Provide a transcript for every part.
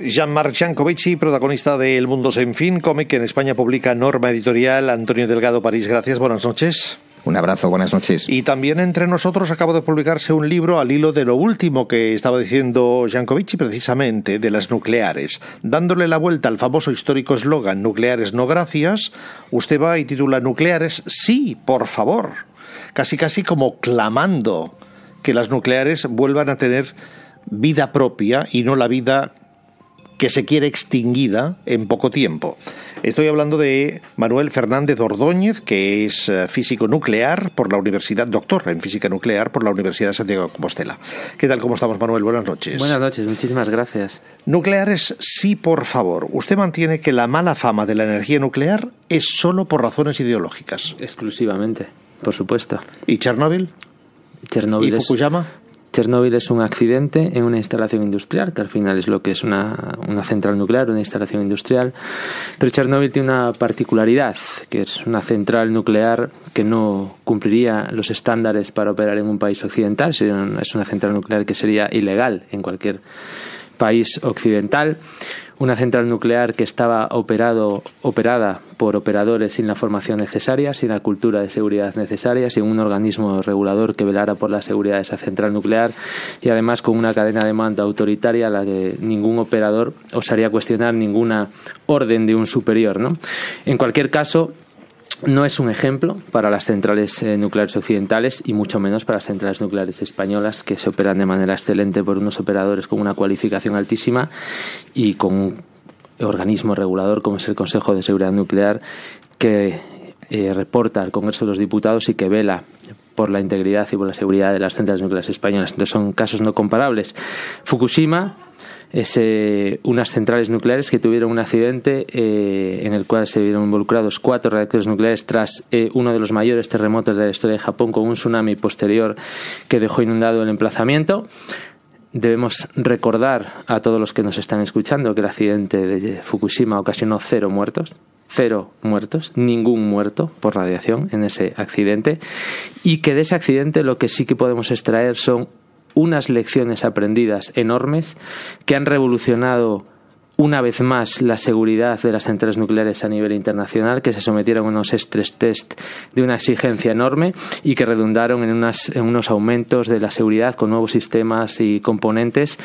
Jean-Marc Jancovici, protagonista de El Mundo Sin Fin, cómic que en España publica Norma Editorial. Antonio Delgado, París, gracias, buenas noches. Un abrazo, buenas noches. Y también entre nosotros acaba de publicarse un libro al hilo de lo último que estaba diciendo Jancovici precisamente de las nucleares. Dándole la vuelta al famoso histórico eslogan nucleares no gracias, usted va y titula Nucleares sí, por favor. Casi casi como clamando que las nucleares vuelvan a tener vida propia y no la vida que se quiere extinguida en poco tiempo. Estoy hablando de Manuel Fernández Ordóñez, que es eh, físico nuclear por la Universidad, doctor en física nuclear por la Universidad de Santiago de Compostela. ¿Qué tal? ¿Cómo estamos, Manuel? Buenas noches. Buenas noches, muchísimas gracias. Nucleares, sí, por favor. Usted mantiene que la mala fama de la energía nuclear es solo por razones ideológicas. Exclusivamente, por supuesto. ¿Y Chernóbil? Chernóbil ¿Y Fukuyama? Chernóbil es un accidente en una instalación industrial, que al final es lo que es una, una, central nuclear, una instalación industrial. Pero Chernóbil tiene una particularidad, que es una central nuclear que no cumpliría los estándares para operar en un país occidental. Es una central nuclear que sería ilegal en cualquier país occidental una central nuclear que estaba operado, operada por operadores sin la formación necesaria, sin la cultura de seguridad necesaria, sin un organismo regulador que velara por la seguridad de esa central nuclear y además con una cadena de mando autoritaria a la que ningún operador osaría cuestionar ninguna orden de un superior. ¿no? En cualquier caso, no es un ejemplo para las centrales eh, nucleares occidentales y mucho menos para las centrales nucleares españolas que se operan de manera excelente por unos operadores con una cualificación altísima y con un organismo regulador como es el Consejo de Seguridad Nuclear que eh, reporta al Congreso de los Diputados y que vela por la integridad y por la seguridad de las centrales nucleares españolas. Entonces son casos no comparables. Fukushima es eh, unas centrales nucleares que tuvieron un accidente eh, en el cual se vieron involucrados cuatro reactores nucleares tras eh, uno de los mayores terremotos de la historia de Japón con un tsunami posterior que dejó inundado el emplazamiento. Debemos recordar a todos los que nos están escuchando que el accidente de Fukushima ocasionó cero muertos, cero muertos, ningún muerto por radiación en ese accidente y que de ese accidente lo que sí que podemos extraer son unas lecciones aprendidas enormes que han revolucionado una vez más la seguridad de las centrales nucleares a nivel internacional, que se sometieron a unos estrés test de una exigencia enorme y que redundaron en, en unos aumentos de la seguridad con nuevos sistemas y componentes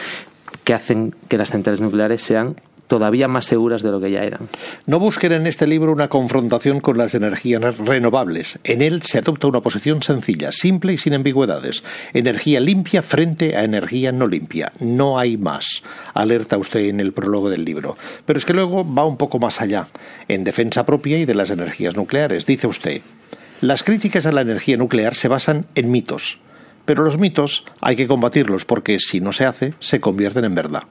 que hacen que las centrales nucleares sean todavía más seguras de lo que ya eran. No busquen en este libro una confrontación con las energías renovables. En él se adopta una posición sencilla, simple y sin ambigüedades. Energía limpia frente a energía no limpia. No hay más. Alerta usted en el prólogo del libro. Pero es que luego va un poco más allá, en defensa propia y de las energías nucleares. Dice usted, las críticas a la energía nuclear se basan en mitos. Pero los mitos hay que combatirlos porque si no se hace, se convierten en verdad.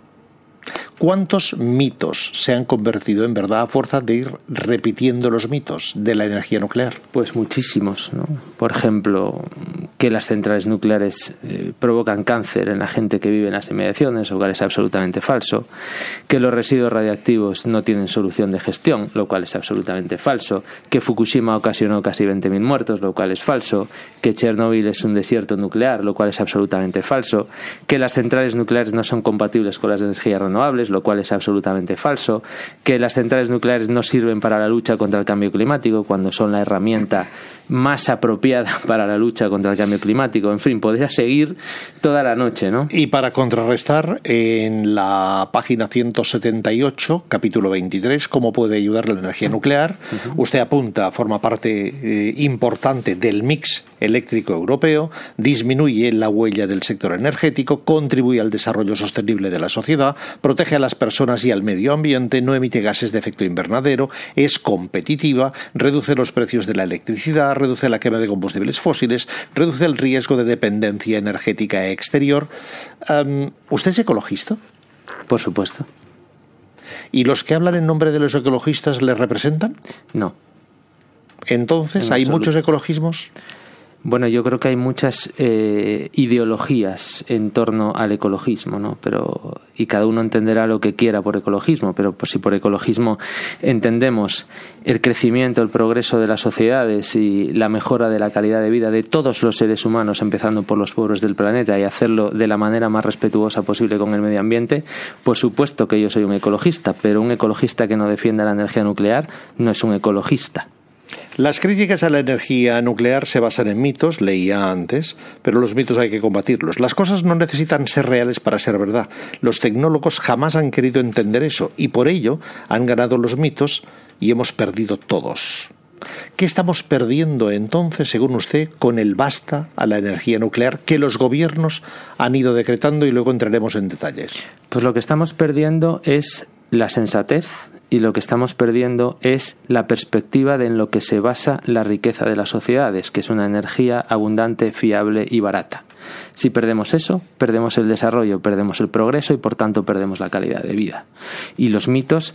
¿Cuántos mitos se han convertido en verdad a fuerza de ir repitiendo los mitos de la energía nuclear? Pues muchísimos. ¿no? Por ejemplo, que las centrales nucleares eh, provocan cáncer en la gente que vive en las inmediaciones, lo cual es absolutamente falso. Que los residuos radiactivos no tienen solución de gestión, lo cual es absolutamente falso. Que Fukushima ocasionó casi 20.000 muertos, lo cual es falso. Que Chernóbil es un desierto nuclear, lo cual es absolutamente falso. Que las centrales nucleares no son compatibles con las energías renovables, lo cual es absolutamente falso, que las centrales nucleares no sirven para la lucha contra el cambio climático cuando son la herramienta más apropiada para la lucha contra el cambio climático. En fin, podría seguir toda la noche, ¿no? Y para contrarrestar, en la página 178, capítulo 23, cómo puede ayudar la energía nuclear, usted apunta, forma parte eh, importante del mix eléctrico europeo, disminuye la huella del sector energético, contribuye al desarrollo sostenible de la sociedad, protege a las personas y al medio ambiente, no emite gases de efecto invernadero, es competitiva, reduce los precios de la electricidad, reduce la quema de combustibles fósiles, reduce el riesgo de dependencia energética exterior. ¿Usted es ecologista? Por supuesto. ¿Y los que hablan en nombre de los ecologistas le representan? No. Entonces, ¿hay muchos ecologismos? Bueno, yo creo que hay muchas eh, ideologías en torno al ecologismo, ¿no? Pero y cada uno entenderá lo que quiera por ecologismo, pero si por ecologismo entendemos el crecimiento, el progreso de las sociedades y la mejora de la calidad de vida de todos los seres humanos, empezando por los pueblos del planeta y hacerlo de la manera más respetuosa posible con el medio ambiente, por supuesto que yo soy un ecologista, pero un ecologista que no defienda la energía nuclear no es un ecologista. Las críticas a la energía nuclear se basan en mitos, leía antes, pero los mitos hay que combatirlos. Las cosas no necesitan ser reales para ser verdad. Los tecnólogos jamás han querido entender eso y por ello han ganado los mitos y hemos perdido todos. ¿Qué estamos perdiendo entonces, según usted, con el basta a la energía nuclear que los gobiernos han ido decretando y luego entraremos en detalles? Pues lo que estamos perdiendo es la sensatez, y lo que estamos perdiendo es la perspectiva de en lo que se basa la riqueza de las sociedades, que es una energía abundante, fiable y barata. Si perdemos eso, perdemos el desarrollo, perdemos el progreso y por tanto perdemos la calidad de vida. Y los mitos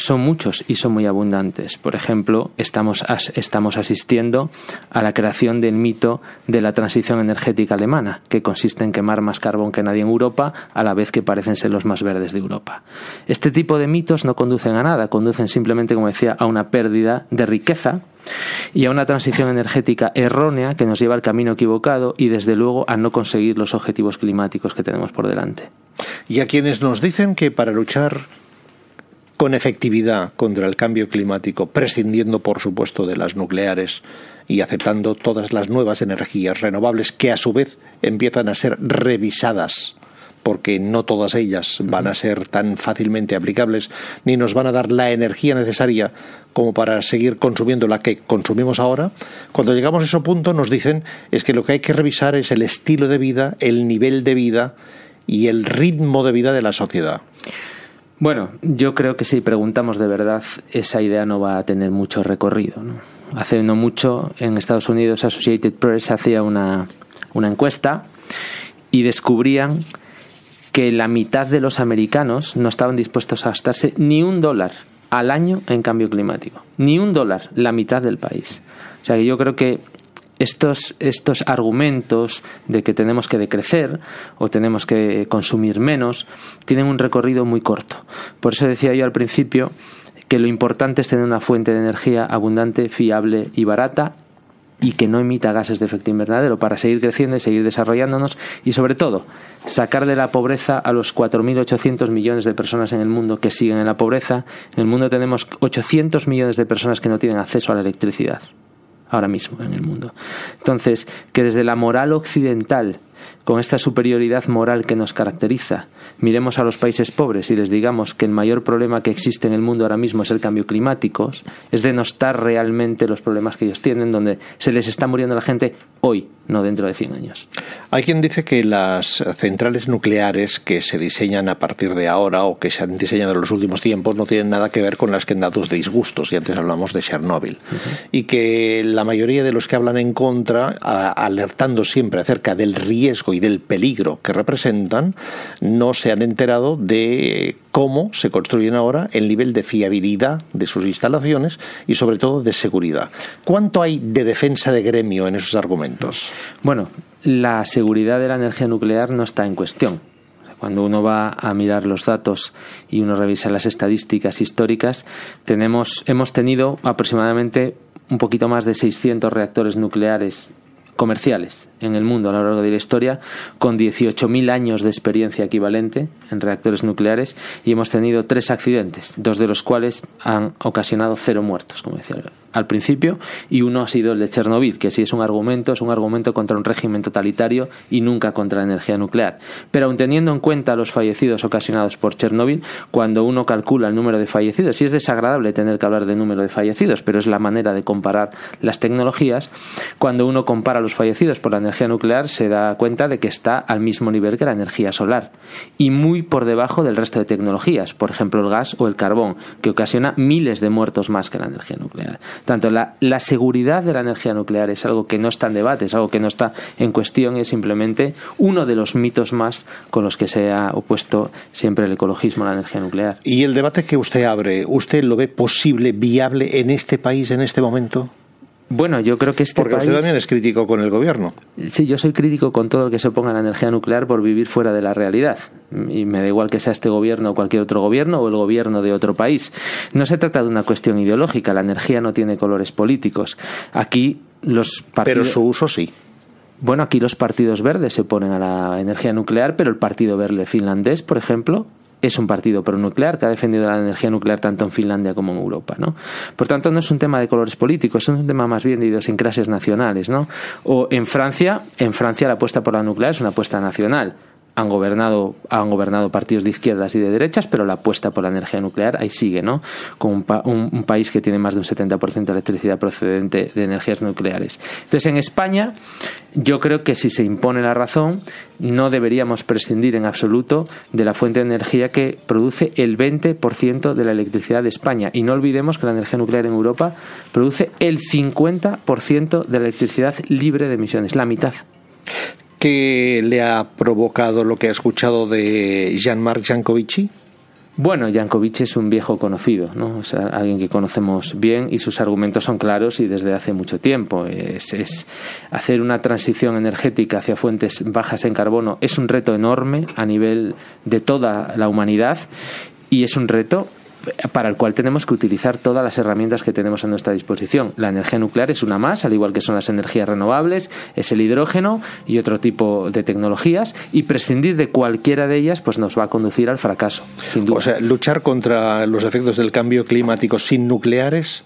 son muchos y son muy abundantes. Por ejemplo, estamos, estamos asistiendo a la creación del mito de la transición energética alemana, que consiste en quemar más carbón que nadie en Europa, a la vez que parecen ser los más verdes de Europa. Este tipo de mitos no conducen a nada, conducen simplemente, como decía, a una pérdida de riqueza y a una transición energética errónea que nos lleva al camino equivocado y, desde luego, a no conseguir los objetivos climáticos que tenemos por delante. Y a quienes nos dicen que para luchar con efectividad contra el cambio climático, prescindiendo, por supuesto, de las nucleares y aceptando todas las nuevas energías renovables que a su vez empiezan a ser revisadas porque no todas ellas van a ser tan fácilmente aplicables ni nos van a dar la energía necesaria como para seguir consumiendo la que consumimos ahora, cuando llegamos a ese punto nos dicen es que lo que hay que revisar es el estilo de vida, el nivel de vida y el ritmo de vida de la sociedad. Bueno, yo creo que si preguntamos de verdad, esa idea no va a tener mucho recorrido. Hace no mucho, en Estados Unidos, Associated Press hacía una, una encuesta y descubrían que la mitad de los americanos no estaban dispuestos a gastarse ni un dólar al año en cambio climático. Ni un dólar, la mitad del país. O sea que yo creo que estos, estos argumentos de que tenemos que decrecer o tenemos que consumir menos tienen un recorrido muy corto. Por eso decía yo al principio que lo importante es tener una fuente de energía abundante, fiable y barata y que no emita gases de efecto invernadero para seguir creciendo y seguir desarrollándonos y sobre todo sacar de la pobreza a los 4.800 millones de personas en el mundo que siguen en la pobreza. En el mundo tenemos 800 millones de personas que no tienen acceso a la electricidad ahora mismo en el mundo. Entonces, que desde la moral occidental, con esta superioridad moral que nos caracteriza, miremos a los países pobres y les digamos que el mayor problema que existe en el mundo ahora mismo es el cambio climático, es denostar realmente los problemas que ellos tienen, donde se les está muriendo la gente hoy, no dentro de 100 años. Hay quien dice que las centrales nucleares que se diseñan a partir de ahora o que se han diseñado en los últimos tiempos no tienen nada que ver con las que han dado disgustos, y antes hablamos de Chernóbil, y que la mayoría de los que hablan en contra, alertando siempre acerca del riesgo y del peligro que representan, no se han enterado de cómo se construyen ahora el nivel de fiabilidad de sus instalaciones y sobre todo de seguridad. ¿Cuánto hay de defensa de gremio en esos argumentos? Bueno, la seguridad de la energía nuclear no está en cuestión. Cuando uno va a mirar los datos y uno revisa las estadísticas históricas, tenemos, hemos tenido aproximadamente un poquito más de 600 reactores nucleares comerciales en el mundo a lo largo de la historia, con 18.000 años de experiencia equivalente en reactores nucleares, y hemos tenido tres accidentes, dos de los cuales han ocasionado cero muertos, como decía al principio, y uno ha sido el de Chernobyl, que si es un argumento, es un argumento contra un régimen totalitario y nunca contra la energía nuclear. Pero aun teniendo en cuenta los fallecidos ocasionados por Chernobyl, cuando uno calcula el número de fallecidos, y es desagradable tener que hablar de número de fallecidos, pero es la manera de comparar las tecnologías, cuando uno compara los fallecidos por la energía nuclear, se da cuenta de que está al mismo nivel que la energía solar, y muy por debajo del resto de tecnologías, por ejemplo el gas o el carbón, que ocasiona miles de muertos más que la energía nuclear. Tanto la, la seguridad de la energía nuclear es algo que no está en debate, es algo que no está en cuestión, es simplemente uno de los mitos más con los que se ha opuesto siempre el ecologismo a la energía nuclear. ¿Y el debate que usted abre, usted lo ve posible, viable en este país en este momento? Bueno, yo creo que este Porque usted también es crítico con el gobierno. Sí, yo soy crítico con todo lo que se oponga a la energía nuclear por vivir fuera de la realidad. Y me da igual que sea este gobierno o cualquier otro gobierno o el gobierno de otro país. No se trata de una cuestión ideológica. La energía no tiene colores políticos. Aquí los partidos... Pero su uso sí. Bueno, aquí los partidos verdes se oponen a la energía nuclear, pero el Partido Verde finlandés, por ejemplo, es un partido pronuclear que ha defendido la energía nuclear tanto en Finlandia como en Europa, ¿no? Por tanto, no es un tema de colores políticos, es un tema más bien de idiosincrasias nacionales, ¿no? O en Francia, en Francia la apuesta por la nuclear es una apuesta nacional han gobernado, han gobernado partidos de izquierdas y de derechas, pero la apuesta por la energía nuclear ahí sigue, ¿no? Con un, país que tiene más de un 70% de electricidad procedente de energías nucleares. Entonces, en España, yo creo que si se impone la razón, no deberíamos prescindir en absoluto de la fuente de energía que produce el 20% de la electricidad de España. Y no olvidemos que la energía nuclear en Europa produce el 50% de la electricidad libre de emisiones, la mitad. ¿Qué le ha provocado lo que ha escuchado de Jean-Marc Jancovici? Bueno, Jankovic es un viejo conocido, ¿no? O sea, alguien que conocemos bien y sus argumentos son claros y desde hace mucho tiempo. Es, hacer una transición energética hacia fuentes bajas en carbono es un reto enorme a nivel de toda la humanidad y es un reto para el cual tenemos que utilizar todas las herramientas que tenemos a nuestra disposición. La energía nuclear es una más, al igual que son las energías renovables, es el hidrógeno y otro tipo de tecnologías, y prescindir de cualquiera de ellas pues nos va a conducir al fracaso. O sea, luchar contra los efectos del cambio climático sin nucleares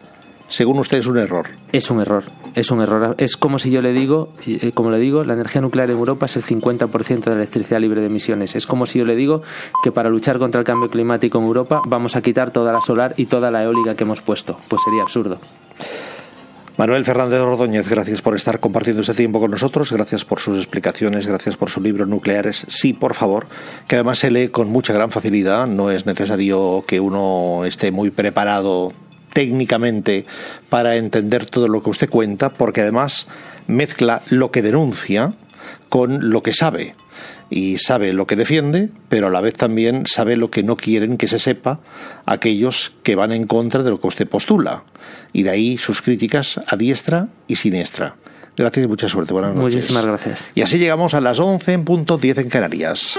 según usted es un error. Es un error, es un error. Es como si yo le digo, eh, como le digo, la energía nuclear en Europa es el 50% de la electricidad libre de emisiones. Es como si yo le digo que para luchar contra el cambio climático en Europa vamos a quitar toda la solar y toda la eólica que hemos puesto. Pues sería absurdo. Manuel Fernández Ordóñez, gracias por estar compartiendo este tiempo con nosotros, gracias por sus explicaciones, gracias por su libro Nucleares. Sí, por favor, que además se lee con mucha gran facilidad, no es necesario que uno esté muy preparado técnicamente para entender todo lo que usted cuenta, porque además mezcla lo que denuncia con lo que sabe. Y sabe lo que defiende, pero a la vez también sabe lo que no quieren que se sepa aquellos que van en contra de lo que usted postula. Y de ahí sus críticas a diestra y siniestra. Gracias y mucha suerte. Buenas noches. Muchísimas gracias. Y así llegamos a las 11 en punto 10 en Canarias.